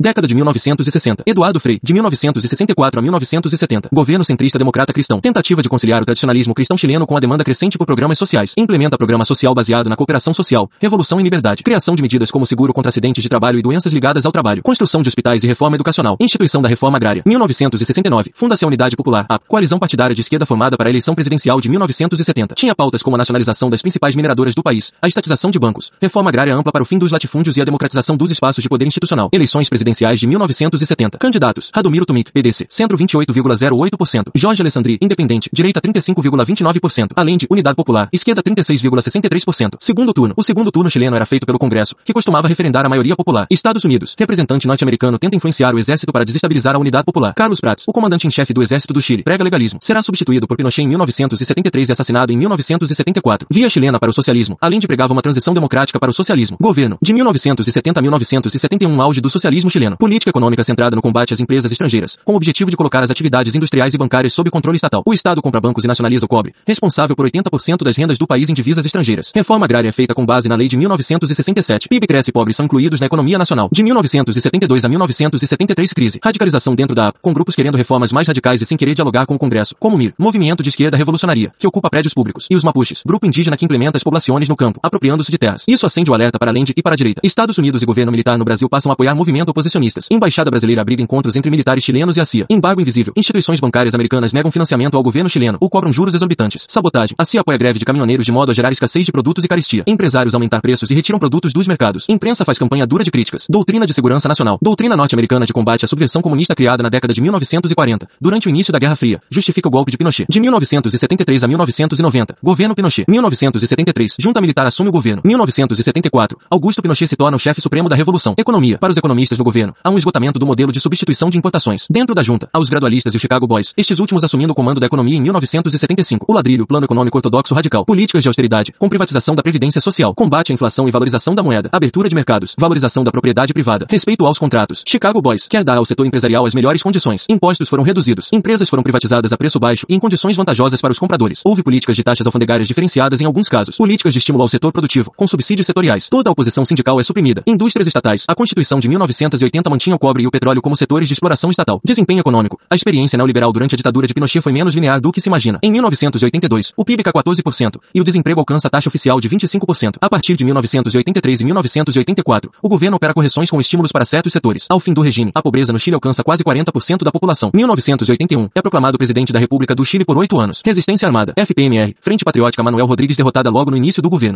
Década de 1960. Eduardo Frei, de 1964 a 1970. Governo centrista democrata cristão. Tentativa de conciliar o tradicionalismo cristão chileno com a demanda crescente por programas sociais. Implementa programa social baseado na cooperação social, revolução em liberdade. Criação de medidas como seguro contra acidentes de trabalho e doenças ligadas ao trabalho. Construção de hospitais e reforma educacional. Instituição da reforma agrária. 1969. Funda-se a Unidade Popular, a coalizão partidária de esquerda formada para a eleição presidencial de 1970. Tinha pautas como a nacionalização das principais mineradoras do país, a estatização de bancos, reforma agrária ampla para o fim dos latifúndios e a democratização dos espaços de poder institucional. Eleições presidenciais de 1970. Candidatos. Radomiro Tumik, PDC, centro 28,08%. Jorge Alessandri, independente, direita 35,29%. Além de Unidade Popular, esquerda 36,63%. Segundo turno. O segundo turno chileno era feito pelo Congresso, que costumava referendar a maioria popular. Estados Unidos. Representante norte-americano tenta influenciar o exército para desestabilizar a unidade popular. Carlos Prats, o comandante em chefe do exército do Chile, prega legalismo. Será substituído por Pinochet em 1973 e assassinado em 1974. Via chilena para o socialismo, além de pregava uma transição democrática para o socialismo. Governo. De 1970 a 1971 auge do socialismo chileno. Política econômica centrada no combate às empresas estrangeiras, com o objetivo de colocar as atividades industriais e bancárias sob controle estatal. O Estado compra bancos e nacionaliza o cobre, responsável por 80% das rendas do país em divisas estrangeiras. Reforma agrária feita com base na lei de 1967. PIB cresce e pobres são incluídos na economia nacional. De 1972 a 1973 crise. Radicalização dentro da com grupos querendo reformas mais radicais e sem querer dialogar com o Congresso, como MIR, Movimento de Esquerda Revolucionaria, que ocupa prédios públicos, e os Mapuches, grupo indígena que implementa as populações no campo, apropriando-se de terras. Isso acende o alerta para além de e para a direita. Estados Unidos e governo militar no Brasil passam a apoiar movimento oposicionistas. Embaixada brasileira abriga encontros entre militares chilenos e a CIA. Embargo invisível. Instituições bancárias americanas negam financiamento ao governo chileno ou cobram juros exorbitantes. Sabotagem. A CIA apoia greve de caminhoneiros de modo a gerar escassez de produtos e caristia. Empresários aumentar preços e retiram produtos dos mercados. Imprensa faz campanha dura de críticas. Doutrina de segurança nacional. Doutrina norte-americana de combate à subversão comunista criada na década de 1940, durante o início da Guerra Fria, justifica o golpe de Pinochet. De 1973 a 1990, governo Pinochet. 1973, junta militar assume o governo. 1974, Augusto Pinochet se torna o chefe supremo da revolução. Economia. Para os economistas no governo, há um esgotamento do modelo de substituição de importações. Dentro da junta, há os gradualistas e Chicago Boys, estes últimos assumindo o comando da economia em 1975. O ladrilho, plano econômico ortodoxo radical. Políticas de austeridade, com privatização da previdência social, combate à inflação e valorização da moeda, abertura de mercados, valorização da propriedade privada, respeito aos contratos. Chicago Boys quer dar ao setor empresarial as melhores condições. Impostos foram reduzidos, empresas foram privatizadas a preço baixo e em condições vantajosas para os compradores. Houve políticas de taxas alfandegárias diferenciadas em alguns casos, políticas de estímulo ao setor produtivo, com subsídios setoriais. Toda a oposição sindical é suprimida. Indústrias estatais. A Constituição de 1980 mantinha o cobre e o petróleo como setores de exploração estatal. Desempenho econômico. A experiência neoliberal durante a ditadura de Pinochet foi menos linear do que se imagina. Em 1982, o PIB cai 14% e o desemprego alcança a taxa oficial de 25%. A partir de 1983 e 1984, o governo opera correções com estímulos para certos setores. Ao fim do regime, a pobreza no Chile alcança quase 40% da população. 1981, é proclamado presidente da República do Chile por oito anos. Resistência Armada, FPMR, Frente Patriótica Manuel Rodrigues derrotada logo no início do governo.